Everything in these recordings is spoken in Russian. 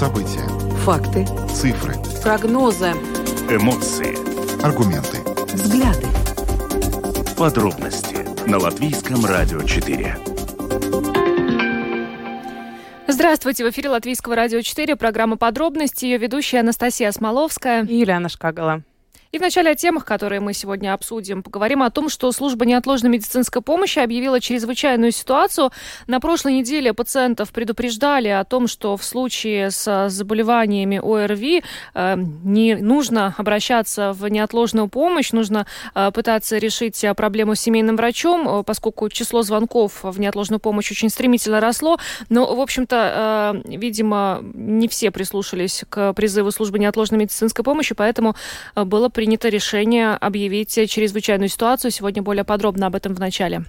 События. Факты. Цифры. Прогнозы. Эмоции. Аргументы. Взгляды. Подробности на Латвийском радио 4. Здравствуйте, в эфире Латвийского радио 4, программа «Подробности», ее ведущая Анастасия Смоловская. И Юлиана Шкагала. И вначале о темах, которые мы сегодня обсудим. Поговорим о том, что служба неотложной медицинской помощи объявила чрезвычайную ситуацию. На прошлой неделе пациентов предупреждали о том, что в случае с заболеваниями ОРВИ э, не нужно обращаться в неотложную помощь, нужно э, пытаться решить проблему с семейным врачом, э, поскольку число звонков в неотложную помощь очень стремительно росло. Но, в общем-то, э, видимо, не все прислушались к призыву службы неотложной медицинской помощи, поэтому э, было принято решение объявить чрезвычайную ситуацию. Сегодня более подробно об этом в начале.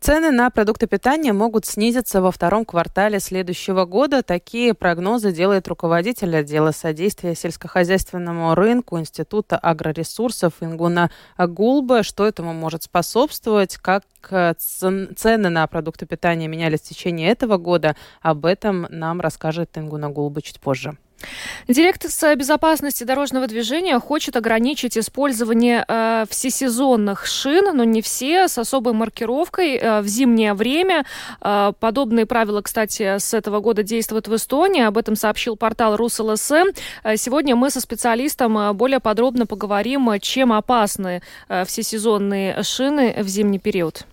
Цены на продукты питания могут снизиться во втором квартале следующего года. Такие прогнозы делает руководитель отдела содействия сельскохозяйственному рынку Института агроресурсов Ингуна Гулба. Что этому может способствовать? Как цены на продукты питания менялись в течение этого года? Об этом нам расскажет Ингуна Гулба чуть позже. Директор безопасности дорожного движения хочет ограничить использование э, всесезонных шин, но не все, с особой маркировкой э, в зимнее время. Э, подобные правила, кстати, с этого года действуют в Эстонии. Об этом сообщил портал РусЛСМ. Э, сегодня мы со специалистом э, более подробно поговорим, чем опасны э, всесезонные шины в зимний период.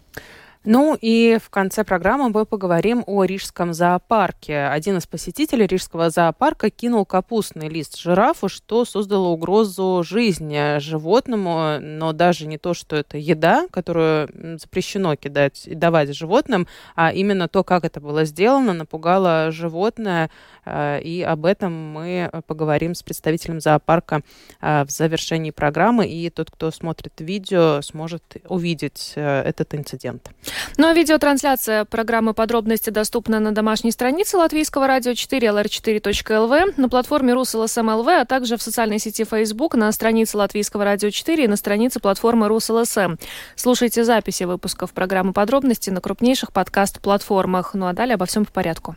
Ну и в конце программы мы поговорим о Рижском зоопарке. Один из посетителей Рижского зоопарка кинул капустный лист жирафу, что создало угрозу жизни животному, но даже не то, что это еда, которую запрещено кидать и давать животным, а именно то, как это было сделано, напугало животное, э, и об этом мы поговорим с представителем зоопарка э, в завершении программы, и тот, кто смотрит видео, сможет увидеть э, этот инцидент. Ну а видеотрансляция программы «Подробности» доступна на домашней странице Латвийского радио 4 lr4.lv, на платформе Rus.LSM.lv, а также в социальной сети Facebook, на странице Латвийского радио 4 и на странице платформы Rus.LSM. Слушайте записи выпусков программы «Подробности» на крупнейших подкаст-платформах. Ну а далее обо всем по порядку.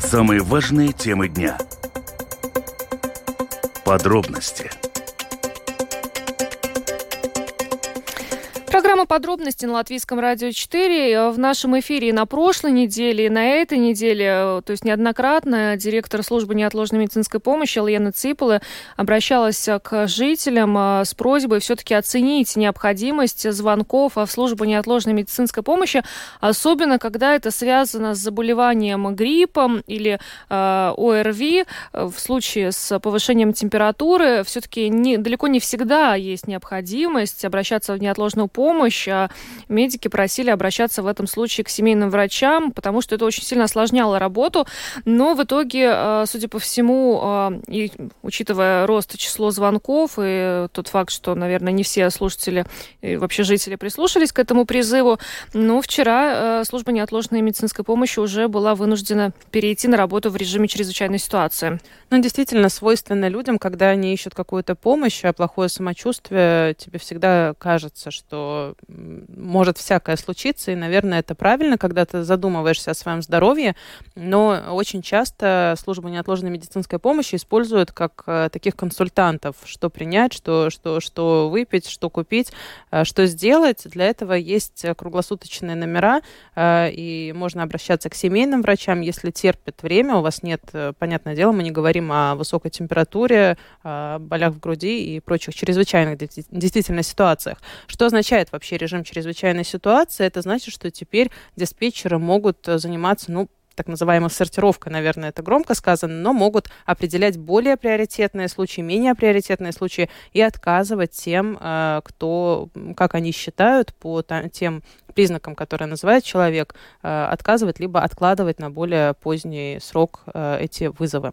Самые важные темы дня. Подробности. Программа «Подробности» на Латвийском радио 4. В нашем эфире на прошлой неделе, и на этой неделе, то есть неоднократно, директор службы неотложной медицинской помощи Лена Ципула обращалась к жителям с просьбой все-таки оценить необходимость звонков в службу неотложной медицинской помощи, особенно когда это связано с заболеванием гриппом или э, ОРВИ. В случае с повышением температуры все-таки не, далеко не всегда есть необходимость обращаться в неотложную помощь помощь. А медики просили обращаться в этом случае к семейным врачам, потому что это очень сильно осложняло работу. Но в итоге, а, судя по всему, а, и учитывая рост число звонков и тот факт, что, наверное, не все слушатели и вообще жители прислушались к этому призыву, ну, вчера служба неотложной медицинской помощи уже была вынуждена перейти на работу в режиме чрезвычайной ситуации. Ну, действительно, свойственно людям, когда они ищут какую-то помощь, а плохое самочувствие, тебе всегда кажется, что может всякое случиться, и, наверное, это правильно, когда ты задумываешься о своем здоровье, но очень часто служба неотложной медицинской помощи используют как э, таких консультантов, что принять, что, что, что выпить, что купить, э, что сделать. Для этого есть круглосуточные номера, э, и можно обращаться к семейным врачам, если терпит время, у вас нет, понятное дело, мы не говорим о высокой температуре, болях в груди и прочих чрезвычайных действительно ситуациях. Что означает означает вообще режим чрезвычайной ситуации? Это значит, что теперь диспетчеры могут э, заниматься, ну, так называемая сортировка, наверное, это громко сказано, но могут определять более приоритетные случаи, менее приоритетные случаи и отказывать тем, э, кто, как они считают, по тем признакам, которые называет человек, э, отказывать либо откладывать на более поздний срок э, эти вызовы.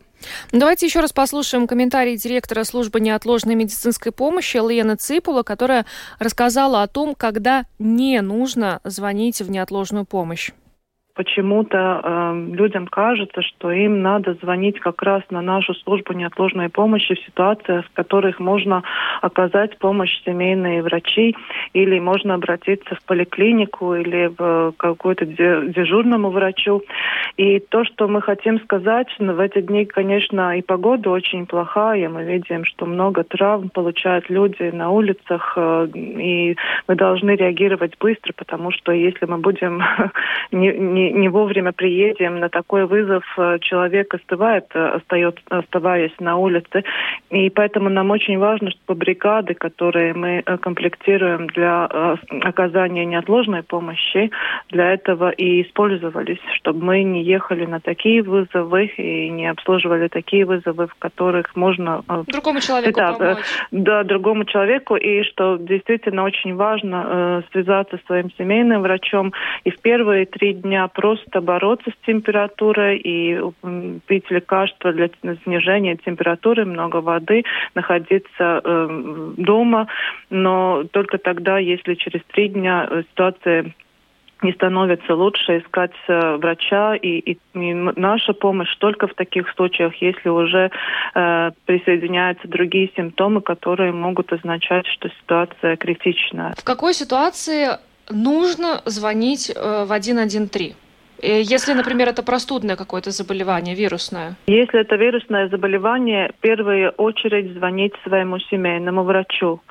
Давайте еще раз послушаем комментарий директора службы неотложной медицинской помощи Лены Ципула, которая рассказала о том, когда не нужно звонить в неотложную помощь. Почему-то э, людям кажется, что им надо звонить как раз на нашу службу неотложной помощи в ситуациях, в которых можно оказать помощь семейные врачи, или можно обратиться в поликлинику или в какую-то дежурному врачу. И то, что мы хотим сказать, ну, в эти дни, конечно, и погода очень плохая. Мы видим, что много травм получают люди на улицах, э, и мы должны реагировать быстро, потому что если мы будем не, не не, вовремя приедем на такой вызов, э, человек остывает, э, остается, оставаясь на улице. И поэтому нам очень важно, чтобы бригады, которые мы э, комплектируем для оказания неотложной помощи, для этого и использовались, чтобы мы не ехали на такие вызовы и не обслуживали такие вызовы, в которых можно... Другому человеку да, помочь. Да, другому человеку. И что действительно очень важно связаться с своим семейным врачом и в первые три дня просто бороться с температурой и пить лекарства для снижения температуры, много воды, находиться э, дома. Но только тогда, если через три дня э, ситуация не становится лучше искать э, врача и, и, и наша помощь только в таких случаях, если уже э, присоединяются другие симптомы, которые могут означать, что ситуация критичная. В какой ситуации нужно звонить э, в 113? Э, если, например, это простудное какое-то заболевание, вирусное? Если это вирусное заболевание, в первую очередь звонить своему семейному врачу.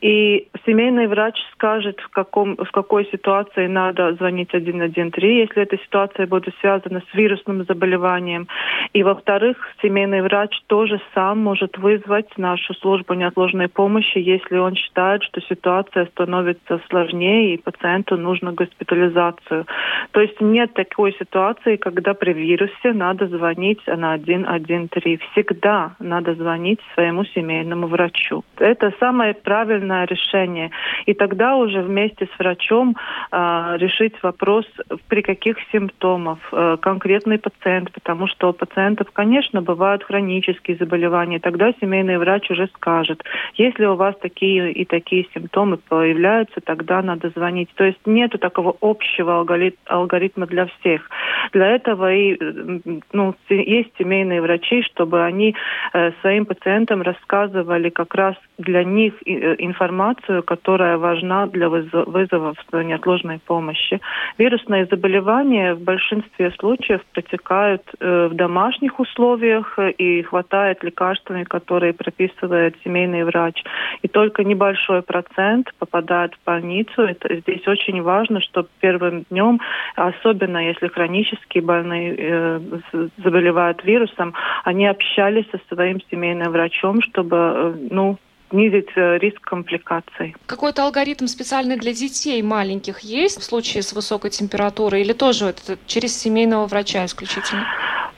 И семейный врач скажет, в, каком, в какой ситуации надо звонить 113, если эта ситуация будет связана с вирусным заболеванием. И, во-вторых, семейный врач тоже сам может вызвать нашу службу неотложной помощи, если он считает, что ситуация становится сложнее и пациенту нужно госпитализацию. То есть нет такой ситуации, когда при вирусе надо звонить на 113. Всегда надо звонить своему семейному врачу. Это самое правильное решение. И тогда уже вместе с врачом э, решить вопрос, при каких симптомах э, конкретный пациент, потому что у пациентов, конечно, бывают хронические заболевания. Тогда семейный врач уже скажет, если у вас такие и такие симптомы появляются, тогда надо звонить. То есть нету такого общего алгоритма для всех. Для этого и ну, есть семейные врачи, чтобы они э, своим пациентам рассказывали как раз для них э, информацию, которая важна для вызовов неотложной помощи. Вирусные заболевания в большинстве случаев протекают э, в домашних условиях и хватает лекарствами, которые прописывает семейный врач. И только небольшой процент попадает в больницу. Это, здесь очень важно, чтобы первым днем, особенно если хронические больные э, заболевают вирусом, они общались со своим семейным врачом, чтобы э, ну, снизить э, риск компликаций. Какой-то алгоритм специальный для детей маленьких есть в случае с высокой температурой или тоже это через семейного врача исключительно?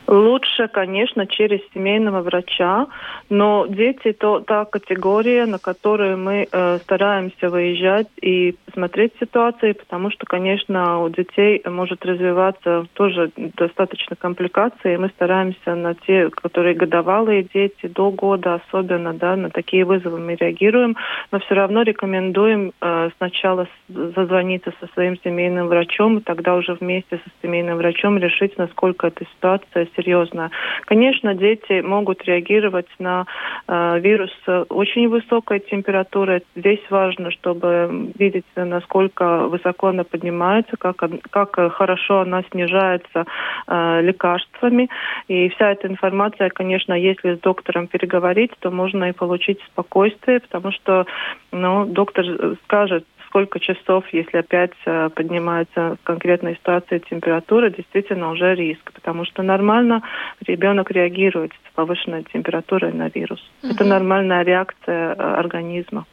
Лучше, конечно, через семейного врача, но дети то та категория, на которую мы э, стараемся выезжать и смотреть ситуации, потому что, конечно, у детей может развиваться тоже достаточно компликации. Мы стараемся на те, которые годовалые дети, до года особенно, да, на такие вызовы мы реагируем, но все равно рекомендуем э, сначала зазвониться со своим семейным врачом, и тогда уже вместе со семейным врачом решить, насколько эта ситуация серьезно. Конечно, дети могут реагировать на э, вирус очень высокой температуры. Здесь важно, чтобы видеть, насколько высоко она поднимается, как, как хорошо она снижается э, лекарствами. И вся эта информация, конечно, если с доктором переговорить, то можно и получить спокойствие, потому что ну, доктор скажет, сколько часов, если опять э, поднимается в конкретной ситуации температура, действительно уже риск, потому что нормально ребенок реагирует с повышенной температурой на вирус. Угу. Это нормальная реакция э, организма.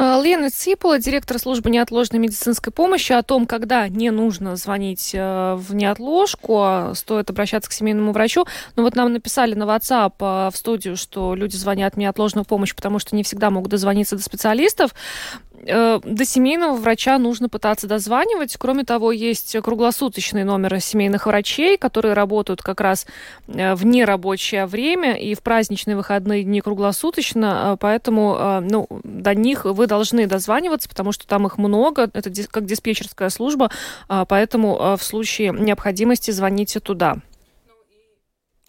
А, Лена Ципова, директор службы неотложной медицинской помощи, о том, когда не нужно звонить э, в неотложку, а стоит обращаться к семейному врачу. Но вот нам написали на WhatsApp э, в студию, что люди звонят в неотложную помощь, потому что не всегда могут дозвониться до специалистов. Э, до семейного врача нужно пытаться дозванивать. Кроме того, есть круглосуточный номер семейных врачей, которые работают как раз э, в нерабочее время и в праздничные выходные дни круглосуточно. Э, поэтому ну, до них вы должны дозваниваться, потому что там их много. Это как диспетчерская служба. Поэтому в случае необходимости звоните туда.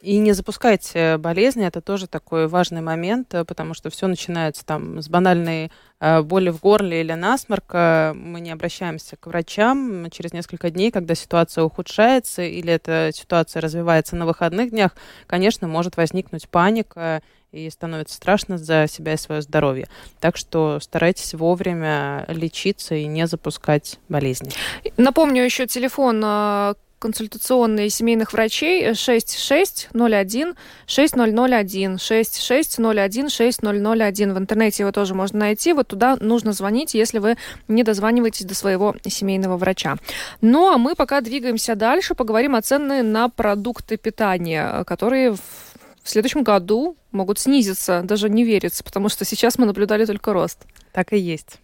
И не запускайте болезни, это тоже такой важный момент, э, потому что все начинается там с банальной э, боли в горле или насморка. Мы не обращаемся к врачам через несколько дней, когда ситуация ухудшается или эта ситуация развивается на выходных днях, конечно, может возникнуть паника и становится страшно за себя и свое здоровье. Так что старайтесь вовремя лечиться и не запускать болезни. Напомню еще телефон э, консультационные семейных врачей 6601 6001 6601 6001. В интернете его тоже можно найти. Вот туда нужно звонить, если вы не дозваниваетесь до своего семейного врача. Ну, а мы пока двигаемся дальше, поговорим о цены на продукты питания, которые в следующем году могут снизиться, даже не верится, потому что сейчас мы наблюдали только рост. Так и есть.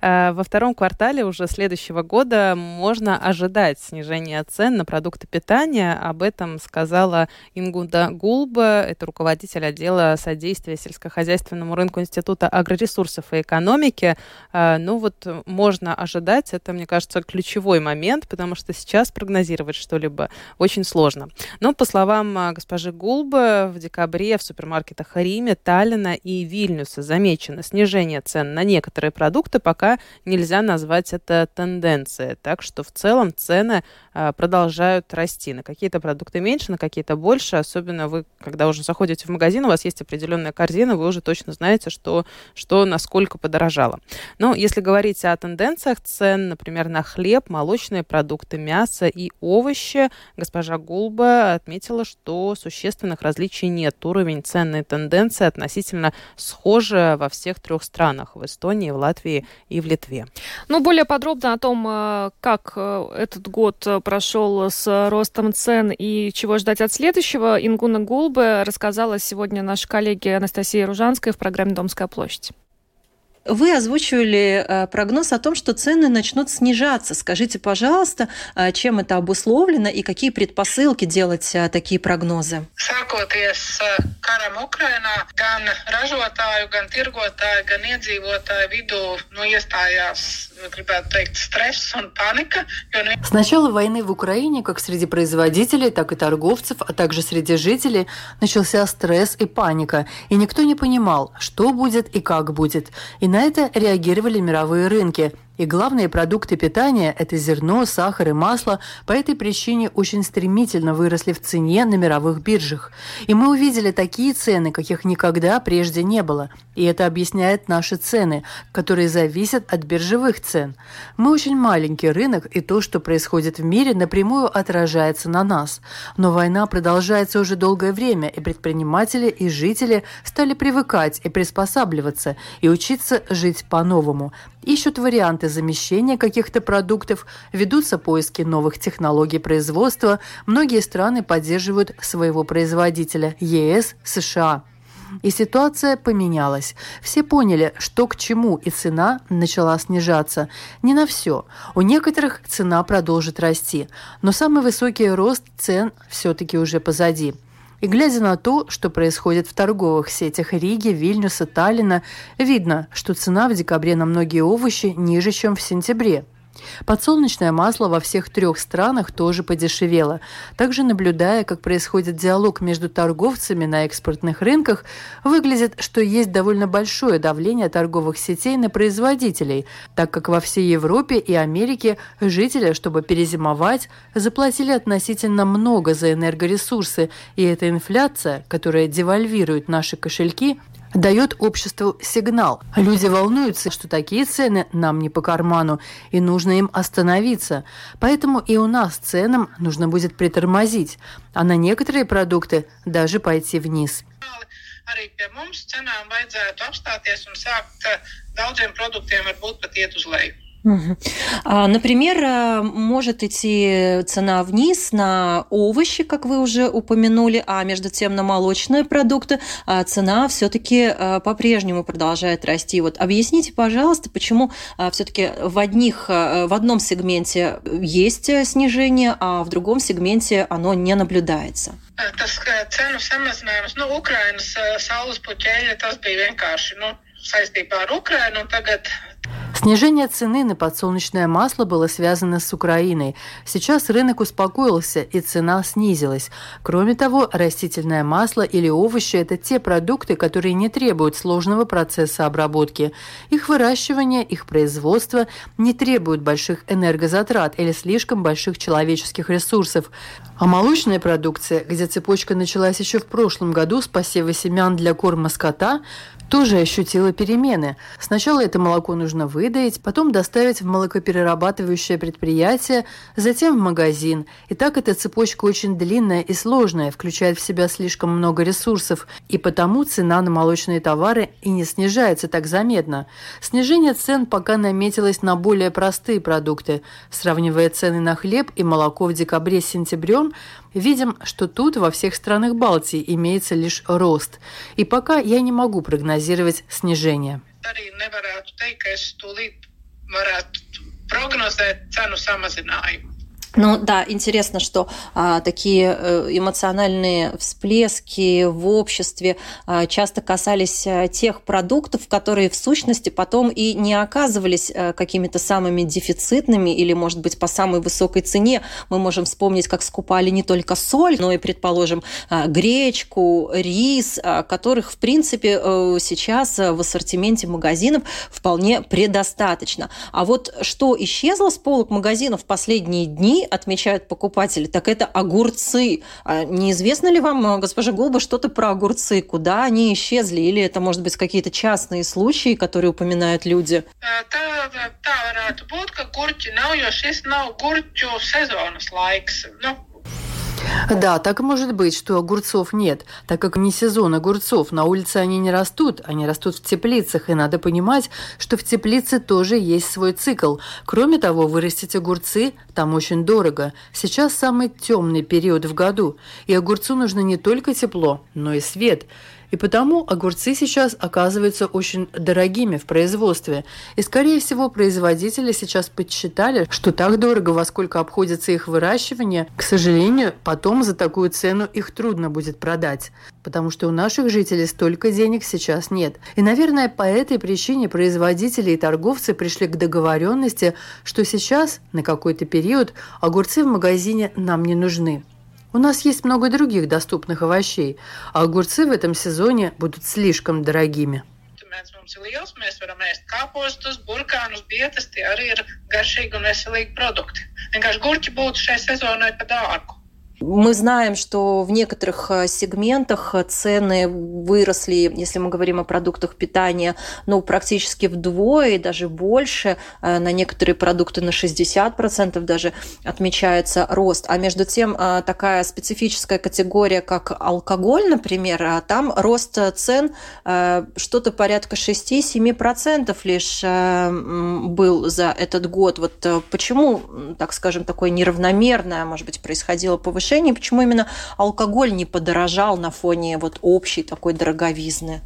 Э, во втором квартале уже следующего года можно ожидать снижения цен на продукты питания. Об этом сказала Ингуда Гулба, это руководитель отдела содействия сельскохозяйственному рынку Института агроресурсов и экономики. Э, ну вот можно ожидать, это, мне кажется, ключевой момент, потому что сейчас прогнозировать что-либо очень сложно. Но, по словам э, госпожи Гулбы, в декабре в супермаркетах Риме, Таллина и Вильнюса замечено снижение цен на некоторые продукты, продукты, пока нельзя назвать это тенденцией. Так что в целом цены продолжают расти. На какие-то продукты меньше, на какие-то больше. Особенно вы, когда уже заходите в магазин, у вас есть определенная корзина, вы уже точно знаете, что, что насколько подорожало. Но если говорить о тенденциях цен, например, на хлеб, молочные продукты, мясо и овощи, госпожа Гулба отметила, что существенных различий нет. Уровень ценной тенденции относительно схожи во всех трех странах. В Эстонии, в Латвии и в Литве. Ну, более подробно о том, э, как э, этот год прошел с ростом цен и чего ждать от следующего, Ингуна Гулбе рассказала сегодня наша коллега Анастасия Ружанская в программе «Домская площадь». Вы озвучивали э, прогноз о том, что цены начнут снижаться. Скажите, пожалуйста, э, чем это обусловлено и какие предпосылки делать э, такие прогнозы? Gan ražotāju, gan tirgotāju, gan iedzīvotāju vidū nu, iestājās, С начала войны в Украине, как среди производителей, так и торговцев, а также среди жителей, начался стресс и паника, и никто не понимал, что будет и как будет. И на это реагировали мировые рынки – и главные продукты питания – это зерно, сахар и масло – по этой причине очень стремительно выросли в цене на мировых биржах. И мы увидели такие цены, каких никогда прежде не было. И это объясняет наши цены, которые зависят от биржевых цен. Мы очень маленький рынок, и то, что происходит в мире, напрямую отражается на нас. Но война продолжается уже долгое время, и предприниматели и жители стали привыкать и приспосабливаться, и учиться жить по-новому ищут варианты замещения каких-то продуктов, ведутся поиски новых технологий производства. Многие страны поддерживают своего производителя – ЕС, США. И ситуация поменялась. Все поняли, что к чему, и цена начала снижаться. Не на все. У некоторых цена продолжит расти. Но самый высокий рост цен все-таки уже позади. И глядя на то, что происходит в торговых сетях Риги, Вильнюса, Таллина, видно, что цена в декабре на многие овощи ниже, чем в сентябре. Подсолнечное масло во всех трех странах тоже подешевело. Также наблюдая, как происходит диалог между торговцами на экспортных рынках, выглядит, что есть довольно большое давление торговых сетей на производителей, так как во всей Европе и Америке жители, чтобы перезимовать, заплатили относительно много за энергоресурсы, и эта инфляция, которая девальвирует наши кошельки, дает обществу сигнал. Люди волнуются, что такие цены нам не по карману, и нужно им остановиться. Поэтому и у нас ценам нужно будет притормозить, а на некоторые продукты даже пойти вниз. Arī pie mums. А, например, э, может идти цена вниз на овощи, как вы уже упомянули, а между тем на молочные продукты а, цена все-таки э, по-прежнему продолжает расти. Вот объясните, пожалуйста, почему а, все-таки в одних э, в одном сегменте есть снижение, а в другом сегменте оно не наблюдается? Tas cenu samazinājums, nu, Ukrainas saules puķēļa, tas bija vienkārši, nu, saistībā ar Ukrainu, tagad Снижение цены на подсолнечное масло было связано с Украиной. Сейчас рынок успокоился и цена снизилась. Кроме того, растительное масло или овощи – это те продукты, которые не требуют сложного процесса обработки. Их выращивание, их производство не требуют больших энергозатрат или слишком больших человеческих ресурсов. А молочная продукция, где цепочка началась еще в прошлом году с посева семян для корма скота – тоже ощутила перемены. Сначала это молоко нужно выдать, потом доставить в молокоперерабатывающее предприятие, затем в магазин. И так эта цепочка очень длинная и сложная, включает в себя слишком много ресурсов, и потому цена на молочные товары и не снижается так заметно. Снижение цен пока наметилось на более простые продукты. Сравнивая цены на хлеб и молоко в декабре с сентябрем, видим, что тут во всех странах Балтии имеется лишь рост. И пока я не могу прогнозировать снижение. arī nevarētu teikt, ka es tūlīt varētu prognozēt cenu samazinājumu. Ну да, интересно, что а, такие э, эмоциональные всплески в обществе а, часто касались а, тех продуктов, которые в сущности потом и не оказывались а, какими-то самыми дефицитными или, может быть, по самой высокой цене. Мы можем вспомнить, как скупали не только соль, но и, предположим, а, гречку, рис, а, которых, в принципе, а, сейчас в ассортименте магазинов вполне предостаточно. А вот что исчезло с полок магазинов в последние дни, отмечают покупатели, так это огурцы. А неизвестно ли вам, госпожа Голба, что-то про огурцы? Куда они исчезли? Или это, может быть, какие-то частные случаи, которые упоминают люди? Tā varētu būt, ka gurķi nav, jo šis nav gurķu sezonas laiks. Nu, да, так может быть, что огурцов нет, так как не сезон огурцов. На улице они не растут, они растут в теплицах, и надо понимать, что в теплице тоже есть свой цикл. Кроме того, вырастить огурцы там очень дорого. Сейчас самый темный период в году, и огурцу нужно не только тепло, но и свет. И потому огурцы сейчас оказываются очень дорогими в производстве. И, скорее всего, производители сейчас подсчитали, что так дорого, во сколько обходится их выращивание, к сожалению, потом за такую цену их трудно будет продать. Потому что у наших жителей столько денег сейчас нет. И, наверное, по этой причине производители и торговцы пришли к договоренности, что сейчас, на какой-то период, огурцы в магазине нам не нужны. У нас есть много других доступных овощей, а огурцы в этом сезоне будут слишком дорогими. Vienkārši gurķi būtu. Мы знаем, что в некоторых э, сегментах э, цены выросли, если мы говорим о продуктах питания, ну, практически вдвое даже больше. Э, на некоторые продукты на 60% даже отмечается рост. А между тем, такая специфическая категория, как алкоголь, например, там рост цен что-то порядка 6-7% лишь был за этот год. Вот почему, так скажем, такое неравномерное, может быть, происходило повышение повышение, почему именно алкоголь не подорожал на фоне вот общей такой дороговизны?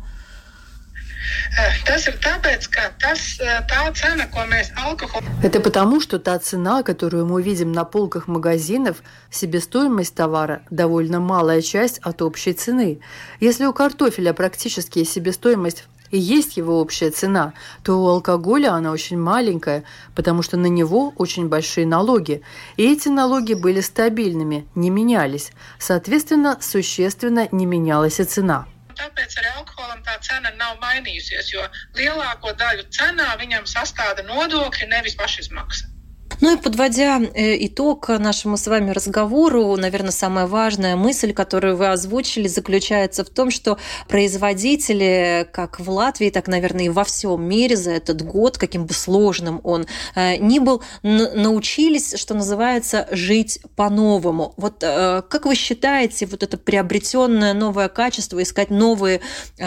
Это потому, что та цена, которую мы видим на полках магазинов, себестоимость товара – довольно малая часть от общей цены. Если у картофеля практически себестоимость и есть его общая цена, то у алкоголя она очень маленькая, потому что на него очень большие налоги. И эти налоги были стабильными, не менялись. Соответственно, существенно не менялась и цена. tāpēc arī alkoholam tā cena nav mainījusies, jo lielāko daļu cenā viņam sastāda nodokļi, nevis pašizmaksa. Ну и подводя э, итог нашему с вами разговору, наверное, самая важная мысль, которую вы озвучили, заключается в том, что производители, как в Латвии, так, наверное, и во всем мире за этот год, каким бы сложным он э, ни был, научились, что называется, жить по-новому. Вот э, как вы считаете, вот это приобретенное новое качество, искать новые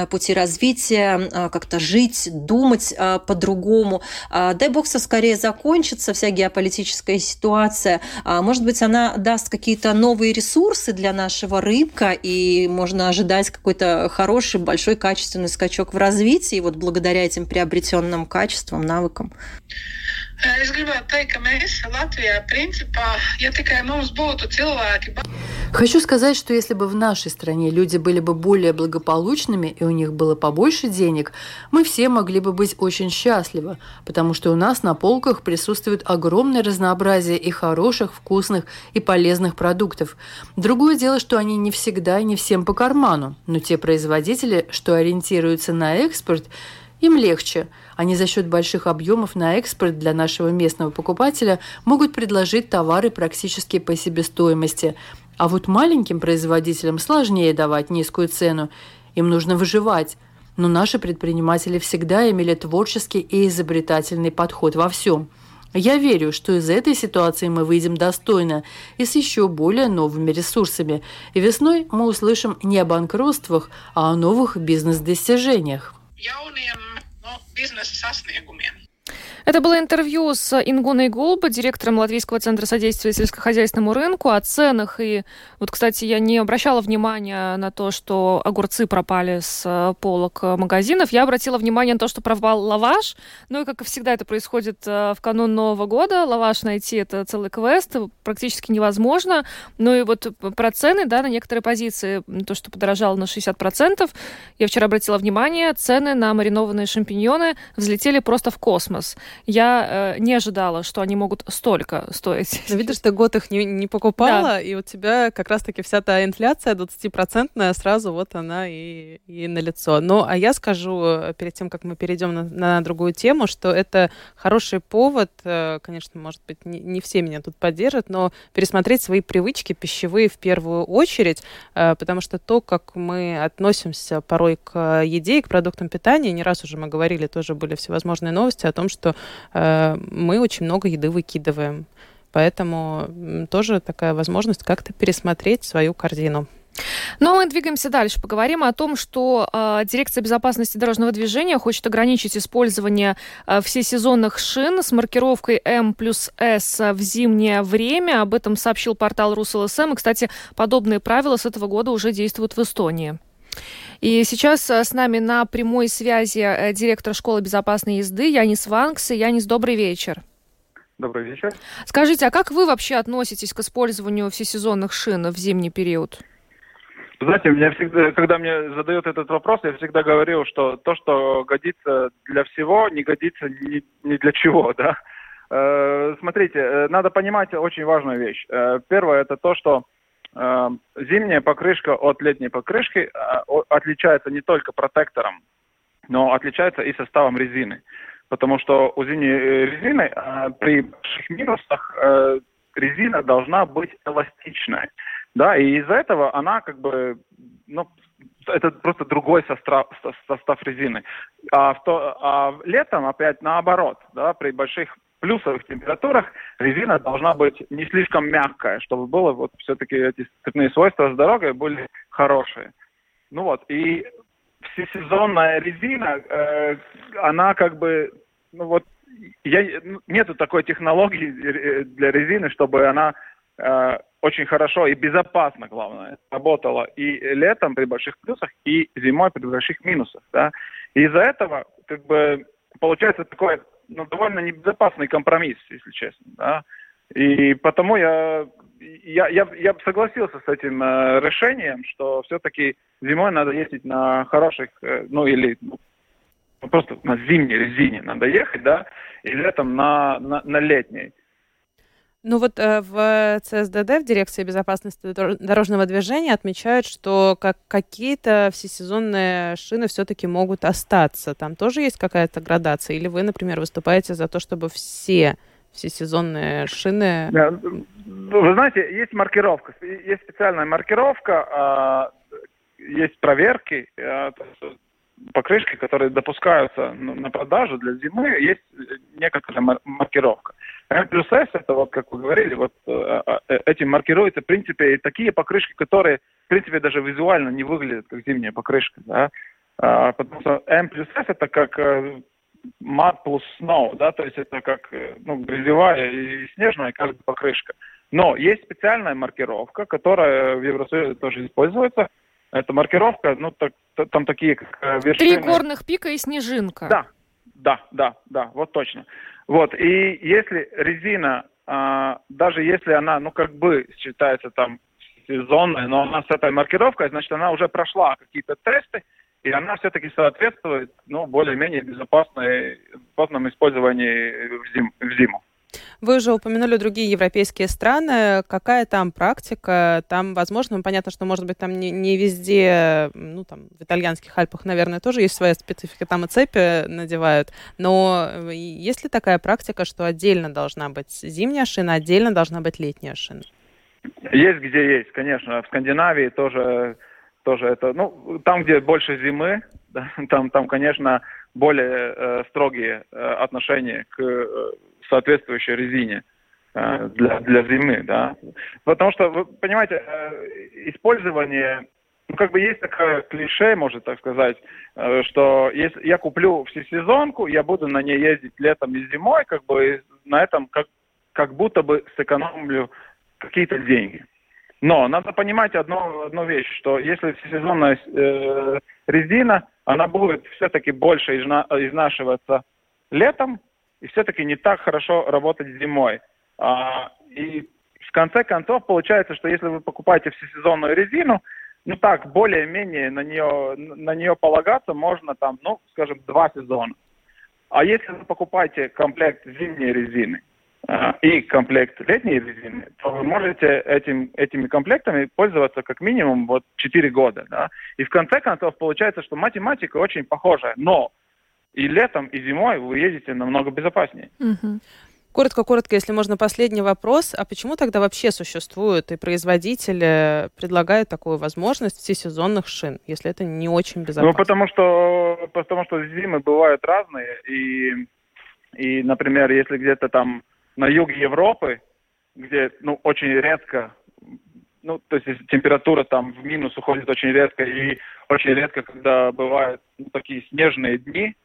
пути развития, как-то жить, думать по-другому, дай бог, скорее закончится вся геополитическая ситуация, а, может быть, она даст какие-то новые ресурсы для нашего рынка, и можно ожидать какой-то хороший, большой, качественный скачок в развитии вот благодаря этим приобретенным качествам, навыкам? Es gribētu teikt, ka mēs Latvijā, principā, ja tikai mums būtu cilvēki. Хочу сказать, что если бы в нашей стране люди были бы более благополучными и у них было побольше денег, мы все могли бы быть очень счастливы, потому что у нас на полках присутствует огромное разнообразие и хороших, вкусных и полезных продуктов. Другое дело, что они не всегда и не всем по карману, но те производители, что ориентируются на экспорт, им легче. Они за счет больших объемов на экспорт для нашего местного покупателя могут предложить товары практически по себестоимости. А вот маленьким производителям сложнее давать низкую цену. Им нужно выживать. Но наши предприниматели всегда имели творческий и изобретательный подход во всем. Я верю, что из этой ситуации мы выйдем достойно и с еще более новыми ресурсами. И весной мы услышим не о банкротствах, а о новых бизнес-достижениях. jauniem biznesa sasniegumiem. Это было интервью с Ингуной Голба, директором Латвийского центра содействия сельскохозяйственному рынку, о ценах. И вот, кстати, я не обращала внимания на то, что огурцы пропали с э, полок магазинов. Я обратила внимание на то, что пропал лаваш. Ну и, как и всегда, это происходит э, в канун Нового года. Лаваш найти – это целый квест, практически невозможно. Ну и вот про цены, да, на некоторые позиции, то, что подорожало на 60%. Я вчера обратила внимание, цены на маринованные шампиньоны взлетели просто в космос я э, не ожидала, что они могут столько стоить. Но видишь, ты год их не, не покупала, да. и у тебя как раз-таки вся та инфляция 20-процентная сразу вот она и, и на лицо. Ну, а я скажу, э, перед тем, как мы перейдем на, на другую тему, что это хороший повод, э, конечно, может быть, не, не все меня тут поддержат, но пересмотреть свои привычки пищевые в первую очередь, э, потому что то, как мы относимся порой к еде и к продуктам питания, не раз уже мы говорили, тоже были всевозможные новости о том, что мы очень много еды выкидываем. Поэтому тоже такая возможность как-то пересмотреть свою корзину. Ну, а мы двигаемся дальше. Поговорим о том, что э, Дирекция безопасности дорожного движения хочет ограничить использование э, всесезонных шин с маркировкой М плюс С в зимнее время. Об этом сообщил портал РусЛСМ. И, кстати, подобные правила с этого года уже действуют в Эстонии. И сейчас э, с нами на прямой связи э, директор школы безопасной езды Янис Ванкс. Янис, добрый вечер. Добрый вечер. Скажите, а как вы вообще относитесь к использованию всесезонных шин в зимний период? Знаете, меня всегда, когда мне задают этот вопрос, я всегда говорил, что то, что годится для всего, не годится ни, ни для чего, да. Э, смотрите, э, надо понимать очень важную вещь. Э, первое это то, что зимняя покрышка от летней покрышки э, отличается не только протектором, но отличается и составом резины. Потому что у зимней э, резины при больших минусах резина должна быть эластичной. Да, и из-за этого она как бы, ну, это просто другой состав, состав резины. А, в то, а летом опять наоборот, да, при больших плюсовых температурах резина должна быть не слишком мягкая, чтобы было вот все-таки эти цепные свойства с дорогой были хорошие. Ну вот, и всесезонная резина, э, она как бы, ну вот, я, нету такой технологии для резины, чтобы она э, очень хорошо и безопасно, главное, работала и летом при больших плюсах, и зимой при больших минусах, да. И из-за этого, как бы, получается такое ну, довольно небезопасный компромисс, если честно. Да? И потому я, я, я, я согласился с этим э, решением, что все-таки зимой надо ездить на хороших, э, ну или ну, просто на зимней резине надо ехать, да, и летом на, на, на летней. Ну вот э, в ЦСДД, в Дирекции безопасности дорожного движения, отмечают, что как какие-то всесезонные шины все-таки могут остаться. Там тоже есть какая-то градация? Или вы, например, выступаете за то, чтобы все всесезонные шины? Вы знаете, есть маркировка, есть специальная маркировка, а, есть проверки, а, покрышки, которые допускаются на продажу для зимы, есть некоторая маркировка. M плюс S, это вот, как вы говорили, вот э, э, этим маркируются, в принципе, такие покрышки, которые, в принципе, даже визуально не выглядят как зимняя покрышка, да, а, потому что M плюс S это как э, мат плюс snow, да, то есть это как ну, грязевая и снежная бы покрышка. Но есть специальная маркировка, которая в Евросоюзе тоже используется. Это маркировка, ну, так, там такие как вершины. Три горных пика и снежинка. Да, да, да, да, вот точно. Вот, и если резина, а, даже если она, ну, как бы считается там сезонной, но она с этой маркировкой, значит, она уже прошла какие-то тесты, и она все-таки соответствует, ну, более-менее безопасной, безопасному использованию в, зим, в зиму. Вы уже упомянули другие европейские страны. Какая там практика? Там, возможно, ну, понятно, что, может быть, там не, не везде, ну, там, в итальянских Альпах, наверное, тоже есть своя специфика, там и цепи надевают. Но э, есть ли такая практика, что отдельно должна быть зимняя шина, отдельно должна быть летняя шина? Есть где есть, конечно. В Скандинавии тоже, тоже это, ну, там, где больше зимы, да, там, там, конечно, более э, строгие э, отношения к э, соответствующей резине э, для, для зимы, да. Потому что, вы понимаете, э, использование, ну, как бы есть такое клише, может так сказать, э, что если я куплю всесезонку, я буду на ней ездить летом и зимой, как бы на этом как, как будто бы сэкономлю какие-то деньги. Но надо понимать одну, одну вещь, что если всесезонная э, резина, она будет все-таки больше изна, изнашиваться летом, и все-таки не так хорошо работать зимой. А, и в конце концов получается, что если вы покупаете всесезонную резину, ну так, более-менее на нее, на нее полагаться можно там, ну, скажем, два сезона. А если вы покупаете комплект зимней резины э, и комплект летней резины, то вы можете этим, этими комплектами пользоваться как минимум вот 4 года. Да? И в конце концов получается, что математика очень похожая, но и летом, и зимой вы едете намного безопаснее. Коротко-коротко, если можно, последний вопрос. А почему тогда вообще существуют и производители предлагают такую возможность всесезонных шин, если это не очень безопасно? Ну, потому что, потому что зимы бывают разные. И, и например, если где-то там на юге Европы, где ну, очень редко, ну, то есть температура там в минус уходит очень редко, и очень редко, когда бывают ну, такие снежные дни,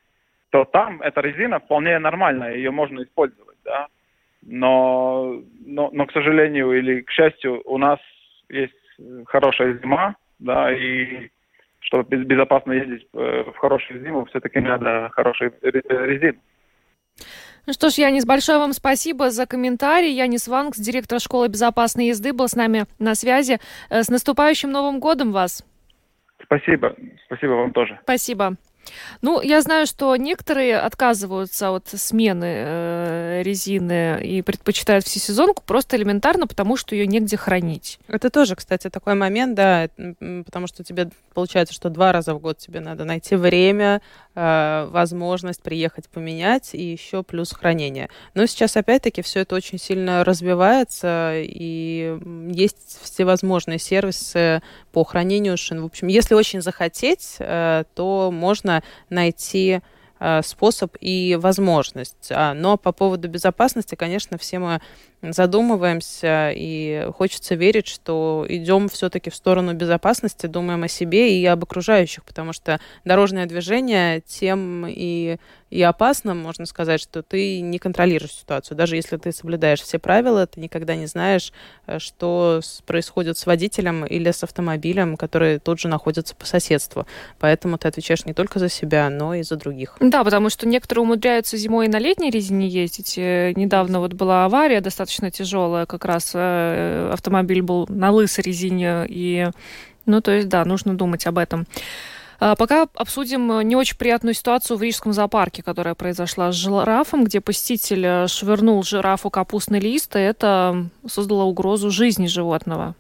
то там эта резина вполне нормальная, ее можно использовать, да. Но, но, но, к сожалению или к счастью, у нас есть хорошая зима, да, и чтобы безопасно ездить э, в хорошую зиму, все-таки надо хорошую резину. Ну что ж, Янис, большое вам спасибо за комментарий. Янис Вангс, директор школы безопасной езды, был с нами на связи. Э, с наступающим Новым годом вас! Спасибо. Спасибо вам тоже. Спасибо. Ну, я знаю, что некоторые отказываются от смены э, резины и предпочитают всесезонку просто элементарно, потому что ее негде хранить. Это тоже, кстати, такой момент, да, потому что тебе получается, что два раза в год тебе надо найти время, э, возможность приехать поменять и еще плюс хранение. Но сейчас опять-таки все это очень сильно развивается и есть всевозможные сервисы по хранению шин. В общем, если очень захотеть, э, то можно найти способ и возможность. А, но по поводу безопасности, конечно, все мы задумываемся и хочется верить, что идем все-таки в сторону безопасности, думаем о себе и об окружающих, потому что дорожное движение тем и, и опасно, можно сказать, что ты не контролируешь ситуацию. Даже если ты соблюдаешь все правила, ты никогда не знаешь, э, что происходит с водителем или с автомобилем, который тут же находится по соседству. Поэтому ты отвечаешь не только за себя, но и за других. Да, потому что некоторые умудряются зимой на летней резине ездить. Э, недавно вот была авария достаточно достаточно тяжелая, как раз э, автомобиль был на лысой резине, и, ну, то есть, да, нужно думать об этом. А пока обсудим не очень приятную ситуацию в Рижском зоопарке, которая произошла с жирафом, где посетитель швырнул жирафу капустный лист, и это создало угрозу жизни животного.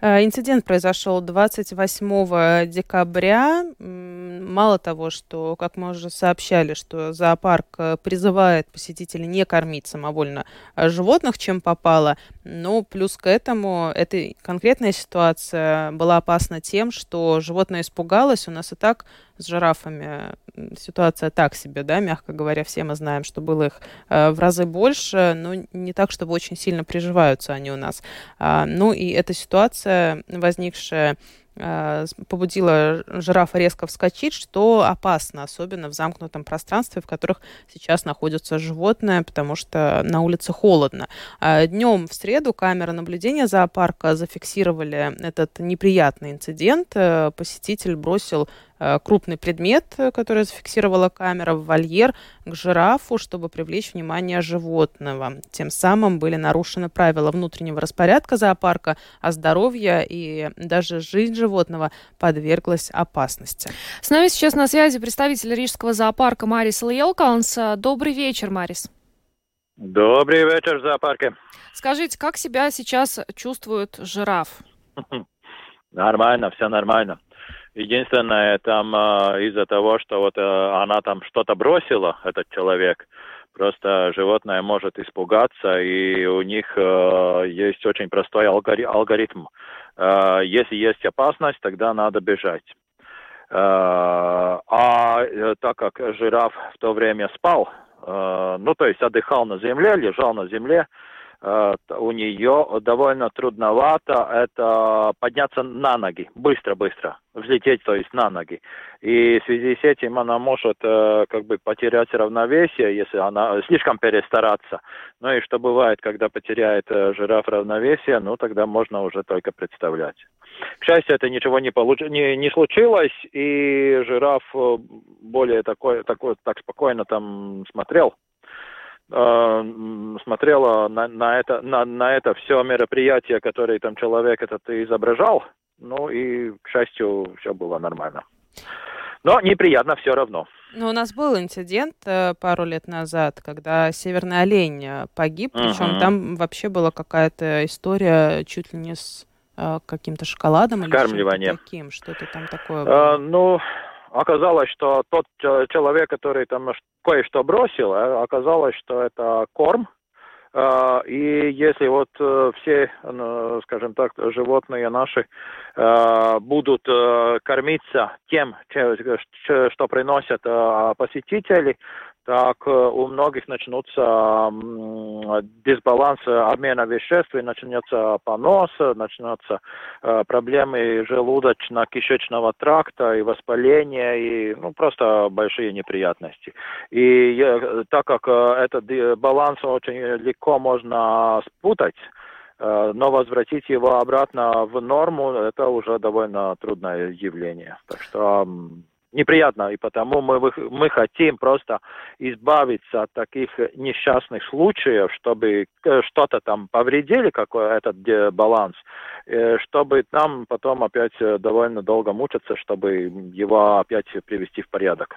Э, инцидент произошел 28 декабря. Мало того, что, как мы уже сообщали, что зоопарк э, призывает посетителей не кормить самовольно э, животных, чем попало, но плюс к этому эта конкретная ситуация была опасна тем, что животное испугалось. У нас и так с жирафами ситуация так себе, да, мягко говоря, все мы знаем, что было их э, в разы больше, но не так, чтобы очень сильно приживаются они у нас. А, ну и эта ситуация, возникшая Э, побудила жирафа резко вскочить, что опасно, особенно в замкнутом пространстве, в которых сейчас находятся животные, потому что на улице холодно. А днем в среду камеры наблюдения зоопарка зафиксировали этот неприятный инцидент. Э, посетитель бросил крупный предмет, э, который зафиксировала камера, в вольер к жирафу, чтобы привлечь внимание животного. Тем самым были нарушены правила внутреннего распорядка зоопарка, а здоровье и даже жизнь животного подверглась опасности. С нами сейчас на связи представитель Рижского зоопарка Марис Лелканс. Добрый вечер, Марис. Добрый вечер в зоопарке. Скажите, как себя сейчас чувствует жираф? Нормально, все нормально. Единственное, там э, из-за того, что вот э, она там что-то бросила, этот человек, просто животное может испугаться, и у них э, есть очень простой алгори- алгоритм. Э, если есть опасность, тогда надо бежать. Э, а так как жираф в то время спал, э, ну то есть отдыхал на земле, лежал на земле, у нее довольно трудновато это подняться на ноги, быстро-быстро, взлететь, то есть на ноги. И в связи с этим она может э, как бы потерять равновесие, если она слишком перестараться. Ну и что бывает, когда потеряет э, жираф равновесие, ну тогда можно уже только представлять. К счастью, это ничего не, получ... не, не случилось, и жираф более такой, такой, так спокойно там смотрел Э, смотрела на, на, это, на, на это все мероприятие, которое там человек этот изображал, ну и, к счастью, все было нормально. Но неприятно все равно. Ну, у нас был инцидент э, пару лет назад, когда северный олень э, погиб, причем uh-huh. там вообще была какая-то история чуть ли не с э, каким-то шоколадом или что-то таким, что-то там такое. Было. Uh, ну, оказалось, что тот человек, который там кое-что бросил, э, оказалось, что это корм. Э, и если вот э, все, ну, скажем так, животные наши будут кормиться тем, что приносят посетители, так э, у многих начнутся дисбаланс обмена веществ, и начнется понос, начнутся э, проблемы желудочно-кишечного тракта и воспаления, и ну, просто большие неприятности. И так как э, этот баланс очень легко можно спутать, но возвратить его обратно в норму, это уже довольно трудное явление. Так что неприятно, и потому мы, мы хотим просто избавиться от таких несчастных случаев, чтобы э, что-то там повредили, какой этот баланс, э, чтобы нам потом опять э, довольно долго мучиться, чтобы его опять привести в порядок.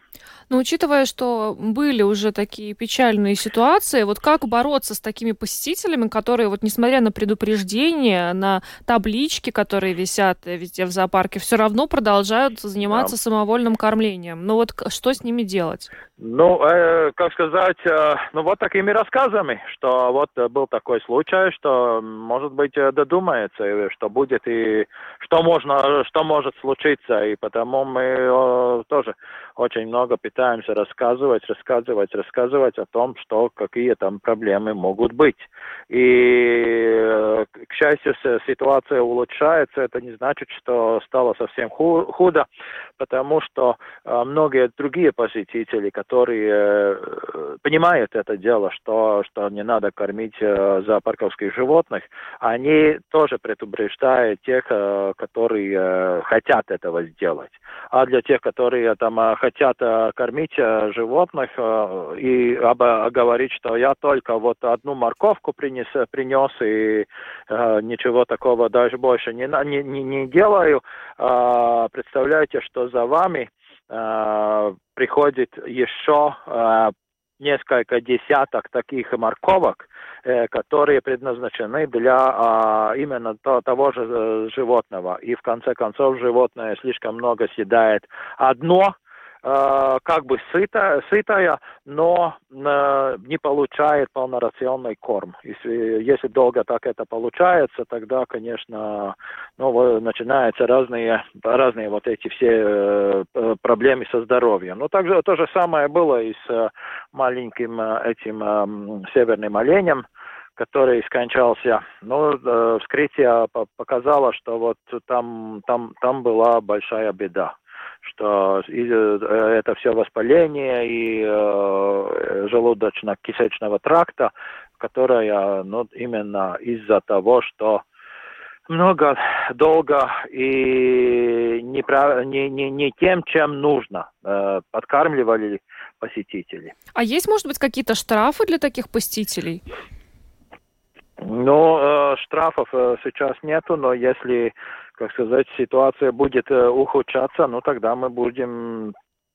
Но учитывая, что были уже такие печальные ситуации, вот как бороться с такими посетителями, которые вот несмотря на предупреждения, на таблички, которые висят везде в зоопарке, все равно продолжают заниматься да. самовольным кормлением. Ну вот что с ними делать? Ну, э, как сказать, э, ну вот такими рассказами, что вот был такой случай, что, может быть, э, додумается, что будет и что можно, что может случиться, и потому мы э, тоже очень много пытаемся рассказывать, рассказывать, рассказывать о том, что какие там проблемы могут быть. И, э, к счастью, ситуация улучшается, это не значит, что стало совсем худо, потому что э, многие другие посетители, которые э, понимают это дело, что, что не надо кормить зоопарковских животных, они тоже предупреждают тех, которые хотят этого сделать. А для тех, которые там хотят э, кормить э, животных э, и говорить, что я только вот одну морковку принес, принес и ничего такого даже больше не, не, не, делаю, э, представляете, что за вами приходит еще несколько десяток таких морковок, которые предназначены для именно того же животного. И в конце концов животное слишком много съедает одно, как бы сыта, сытая, но э, не получает полнорационный корм. Если, если долго так это получается, тогда, конечно, ну, начинаются разные, разные вот эти все э, проблемы со здоровьем. Но также то же самое было и с маленьким этим северным оленем, который скончался. Но э, вскрытие показало, что вот там, там, там была большая беда что э, это все воспаление и э, желудочно-кишечного тракта, которое ну, именно из-за того, что много, долго и не, не, не, не тем, чем нужно, э, подкармливали посетителей. А есть, может быть, какие-то штрафы для таких посетителей? Ну, э, штрафов э, сейчас нету, но если как сказать, ситуация будет э, ухудшаться, ну тогда мы будем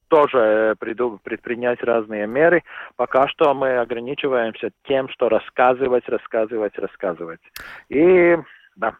тоже предпринять разные меры. Пока что мы ограничиваемся тем, что рассказывать, рассказывать, рассказывать. И да.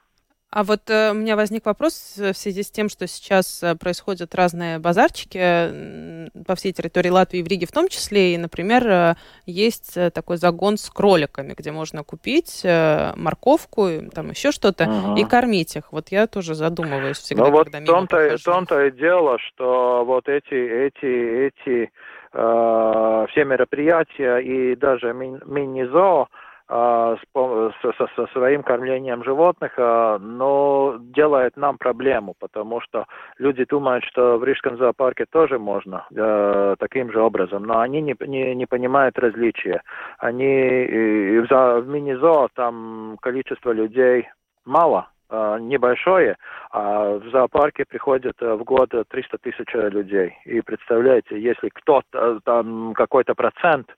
А вот э, у меня возник вопрос в связи с тем, что сейчас э, происходят разные базарчики по всей территории Латвии, в Риге в том числе. И, например, э, есть э, такой загон с кроликами, где можно купить э, морковку, там еще что-то, uh-huh. и кормить их. Вот я тоже задумываюсь всегда, ну, когда вот в том-то, в том-то и дело, что вот эти, эти, эти э, все мероприятия и даже ми- мини-зоо, а, со, со своим кормлением животных, а, но делает нам проблему, потому что люди думают, что в Рижском зоопарке тоже можно э, таким же образом, но они не, не, не понимают различия. Они в, в мини-зоо там количество людей мало, а, небольшое, а в зоопарке приходит в год 300 тысяч людей. И представляете, если кто-то, там какой-то процент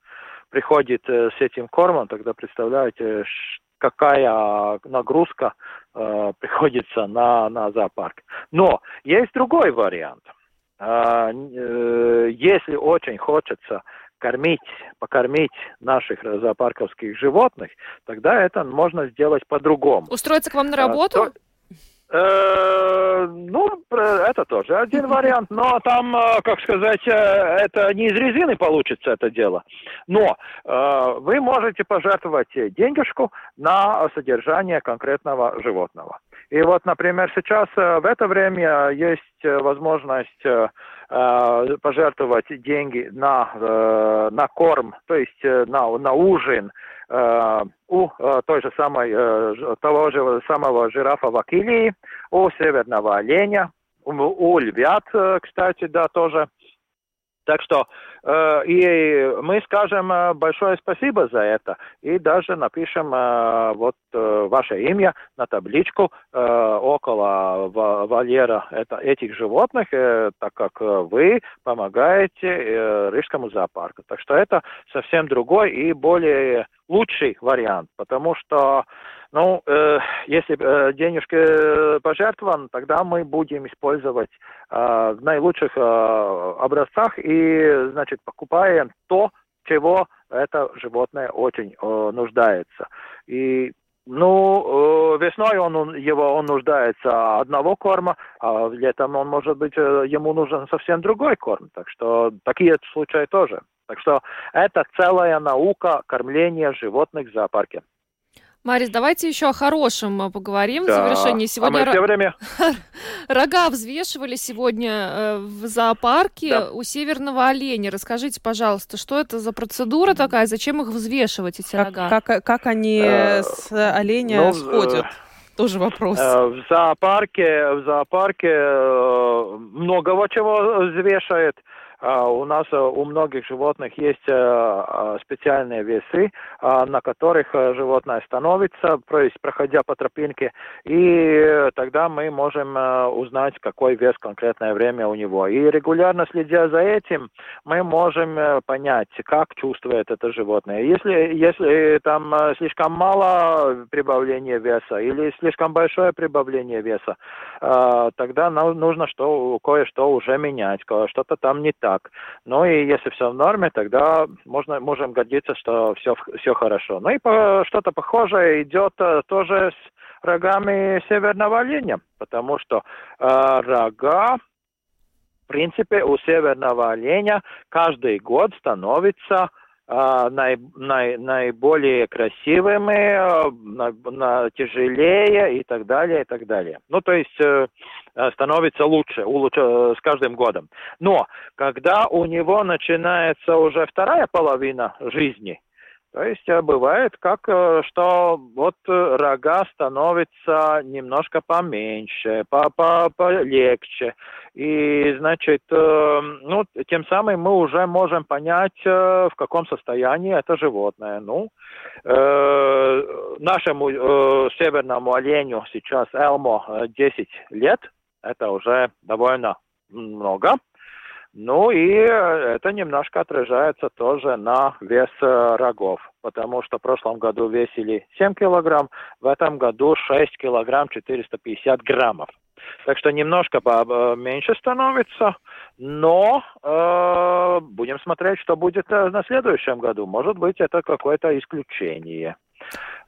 приходит э, с этим кормом, тогда представляете, какая нагрузка э, приходится на, на зоопарк. Но есть другой вариант. Э, э, если очень хочется кормить, покормить наших зоопарковских животных, тогда это можно сделать по-другому. Устроиться к вам на работу? То, Э, ну, это тоже один вариант, но там, э, как сказать, э, это не из резины получится это дело. Но вы можете пожертвовать денежку на содержание конкретного животного. И вот, например, сейчас в это время есть возможность пожертвовать деньги на, на корм, то есть на, на ужин, у той же самой, того же самого жирафа Вакилии, у северного оленя, у львят, кстати, да, тоже. Так что э, и мы скажем большое спасибо за это и даже напишем э, вот э, ваше имя на табличку э, около вольера этих животных, э, так как вы помогаете э, Рижскому зоопарку. Так что это совсем другой и более лучший вариант, потому что ну, э, если э, денежки э, пожертвованы, тогда мы будем использовать э, в наилучших э, образцах и, значит, покупаем то, чего это животное очень э, нуждается. И ну, э, весной он, его, он нуждается одного корма, а летом он, может быть, э, ему нужен совсем другой корм. Так что такие случаи тоже. Так что это целая наука кормления животных в зоопарке. Марис, давайте еще о хорошем э, поговорим да. в завершении. Сегодня а мы все время... рога взвешивали сегодня э, в зоопарке да. у северного оленя. Расскажите, пожалуйста, что это за процедура такая, зачем их взвешивать, эти как, рога? Как, как они э, с оленя ну, сходят? Тоже вопрос. В зоопарке, в зоопарке многого чего взвешивает. У нас у многих животных есть специальные весы, на которых животное становится, то есть проходя по тропинке, и тогда мы можем узнать, какой вес конкретное время у него. И регулярно следя за этим, мы можем понять, как чувствует это животное. Если, если там слишком мало прибавления веса или слишком большое прибавление веса, тогда нужно что, кое-что уже менять, что-то там не так. Ну и если все в норме, тогда можно, можем гордиться, что все, все хорошо. Ну и по, что-то похожее идет э, тоже с рогами северного оленя, потому что э, рога в принципе, у северного оленя каждый год становится наи, наи, наиболее красивыми, а, на, на, тяжелее и так далее, и так далее. Ну, то есть э, становится лучше, лучше э, с каждым годом. Но когда у него начинается уже вторая половина жизни, то есть э, бывает как, э, что вот э, рога становятся немножко поменьше, по -по полегче. И, значит, ну, тем самым мы уже можем понять, в каком состоянии это животное. Ну, нашему северному оленю сейчас Элмо 10 лет, это уже довольно много. Ну и э, это немножко отражается тоже на вес э, рогов, потому что в прошлом году весили 7 килограмм, в этом году 6 килограмм 450 граммов. Так что немножко э, меньше становится, но э, будем смотреть, что будет на следующем году. Может быть, это какое-то исключение.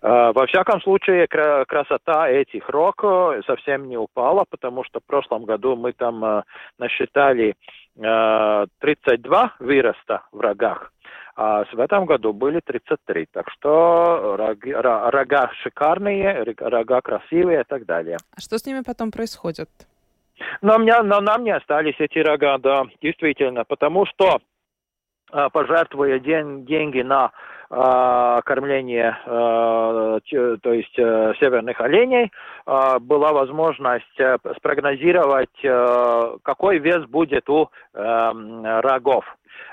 Во всяком случае, красота этих рок совсем не упала, потому что в прошлом году мы там насчитали 32 выроста в рогах, а в этом году были 33. Так что рога, рога шикарные, рога красивые и так далее. А что с ними потом происходит? Но, меня, но нам не остались эти рога, да, действительно, потому что пожертвуя день, деньги на э, кормление, э, то есть э, северных оленей, э, была возможность э, спрогнозировать, э, какой вес будет у э, рогов.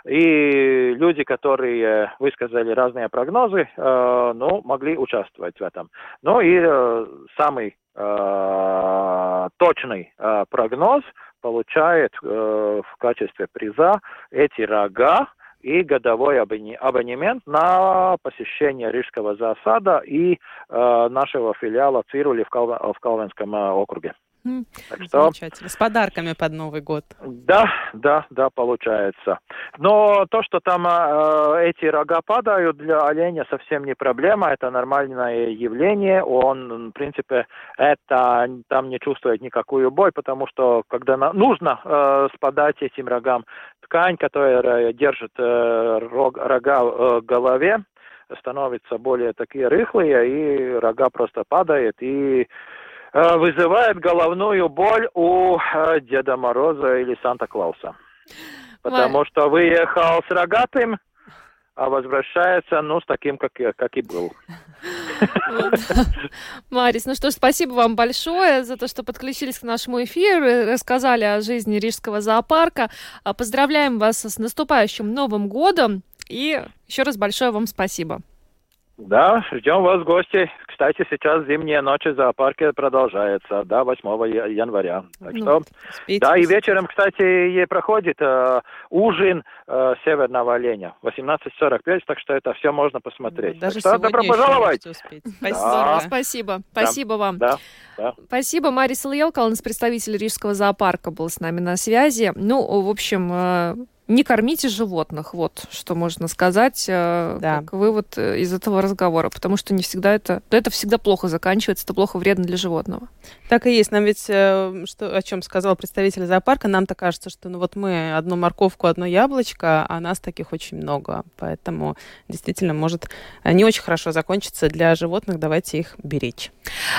И люди, которые высказали разные прогнозы, э, ну, могли участвовать в этом. Ну и э, самый э, точный э, прогноз получает э, в качестве приза эти рога, и годовой абонемент на посещение Рижского засада и э, нашего филиала Цирули в, Кал в Калвинском э, Так что... Замечательно. С подарками под Новый год. Да, да, да, получается. Но то, что там э, эти рога падают для оленя, совсем не проблема. Это нормальное явление. Он, в принципе, это там не чувствует никакую боль, потому что когда на, нужно э, спадать этим рогам, ткань, которая держит э, рог, рога э, в голове, становится более такие рыхлые, и рога просто падают, и вызывает головную боль у э, Деда Мороза или Санта-Клауса. Потому Ой. что выехал с рогатым, а возвращается, ну, с таким, как, как и был. Марис, ну что ж, спасибо вам большое за то, что подключились к нашему эфиру, рассказали о жизни Рижского зоопарка. А, поздравляем вас с наступающим Новым годом и еще раз большое вам спасибо. Да, ждем вас в гости. Кстати, сейчас зимние ночи в зоопарке продолжается до 8 января. Так ну, что, спите, да, и вечером, кстати, и проходит э, ужин э, северного оленя. 18.45, так что это все можно посмотреть. Даже так что, добро пожаловать. Спасибо. Спасибо. Спасибо вам. Да. Да. Спасибо. Марис Льелкалнс, представитель Рижского зоопарка, был с нами на связи. Ну, в общем, э, не кормите животных, вот что можно сказать, э, да. как вывод э, из этого разговора, потому что не всегда это, это всегда плохо заканчивается, это плохо вредно для животного. Так и есть. Нам ведь, э, что, о чем сказал представитель зоопарка, нам-то кажется, что ну вот мы одну морковку, одно яблочко, а нас таких очень много, поэтому действительно может не очень хорошо закончиться для животных, давайте их беречь.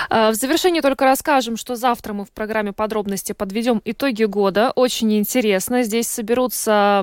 В завершение только расскажем, что завтра мы в программе подробности подведем итоги года. Очень интересно. Здесь соберутся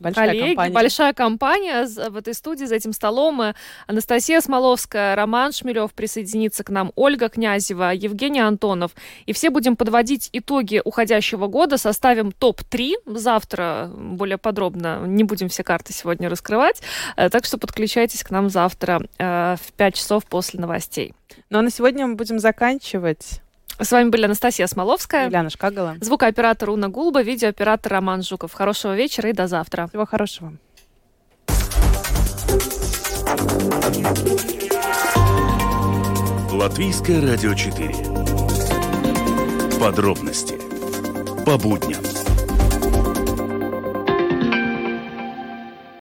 Большая коллеги, компания. большая компания в этой студии, за этим столом. Э, Анастасия Смоловская, Роман Шмелев присоединится к нам, Ольга Князева, Евгений Антонов. И все будем подводить итоги уходящего года, составим топ-3. Завтра более подробно, не будем все карты сегодня раскрывать. Э, Так что подключайтесь к нам завтра э, в 5 часов после новостей. Ну а на сегодня мы будем заканчивать. С вами были Анастасия Смоловская, Юлиана Шкагала. звукооператор Уна Гулба, видеооператор Роман Жуков. Хорошего вечера и до завтра. Всего хорошего. Латвийское радио 4. Подробности по будням.